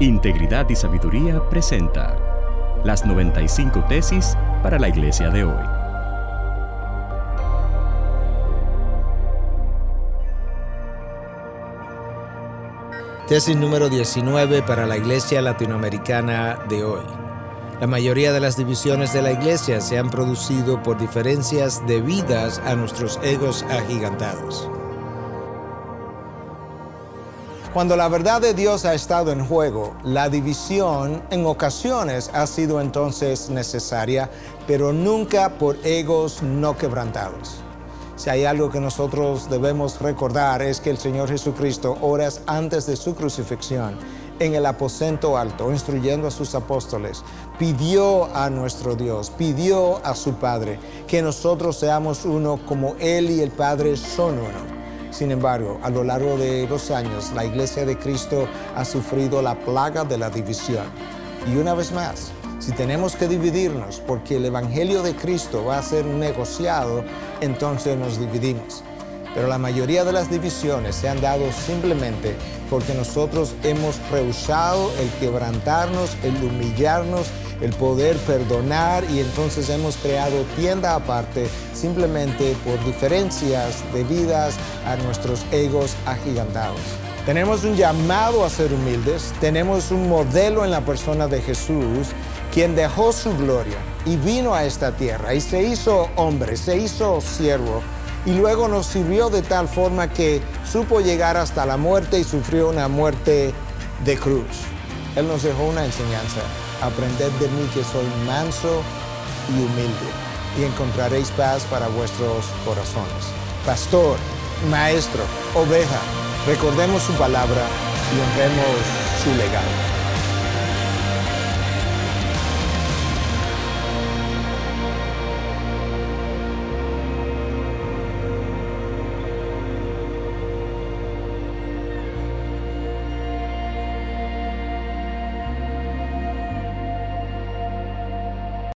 Integridad y Sabiduría presenta las 95 tesis para la iglesia de hoy. Tesis número 19 para la iglesia latinoamericana de hoy. La mayoría de las divisiones de la iglesia se han producido por diferencias debidas a nuestros egos agigantados. Cuando la verdad de Dios ha estado en juego, la división en ocasiones ha sido entonces necesaria, pero nunca por egos no quebrantados. Si hay algo que nosotros debemos recordar es que el Señor Jesucristo, horas antes de su crucifixión, en el aposento alto, instruyendo a sus apóstoles, pidió a nuestro Dios, pidió a su Padre, que nosotros seamos uno como Él y el Padre son uno. Sin embargo, a lo largo de los años, la Iglesia de Cristo ha sufrido la plaga de la división. Y una vez más, si tenemos que dividirnos porque el Evangelio de Cristo va a ser negociado, entonces nos dividimos. Pero la mayoría de las divisiones se han dado simplemente porque nosotros hemos rehusado el quebrantarnos, el humillarnos el poder perdonar y entonces hemos creado tienda aparte simplemente por diferencias debidas a nuestros egos agigantados. Tenemos un llamado a ser humildes, tenemos un modelo en la persona de Jesús, quien dejó su gloria y vino a esta tierra y se hizo hombre, se hizo siervo y luego nos sirvió de tal forma que supo llegar hasta la muerte y sufrió una muerte de cruz. Él nos dejó una enseñanza aprended de mí que soy manso y humilde, y encontraréis paz para vuestros corazones. Pastor, maestro, oveja, recordemos su palabra y honremos su legado.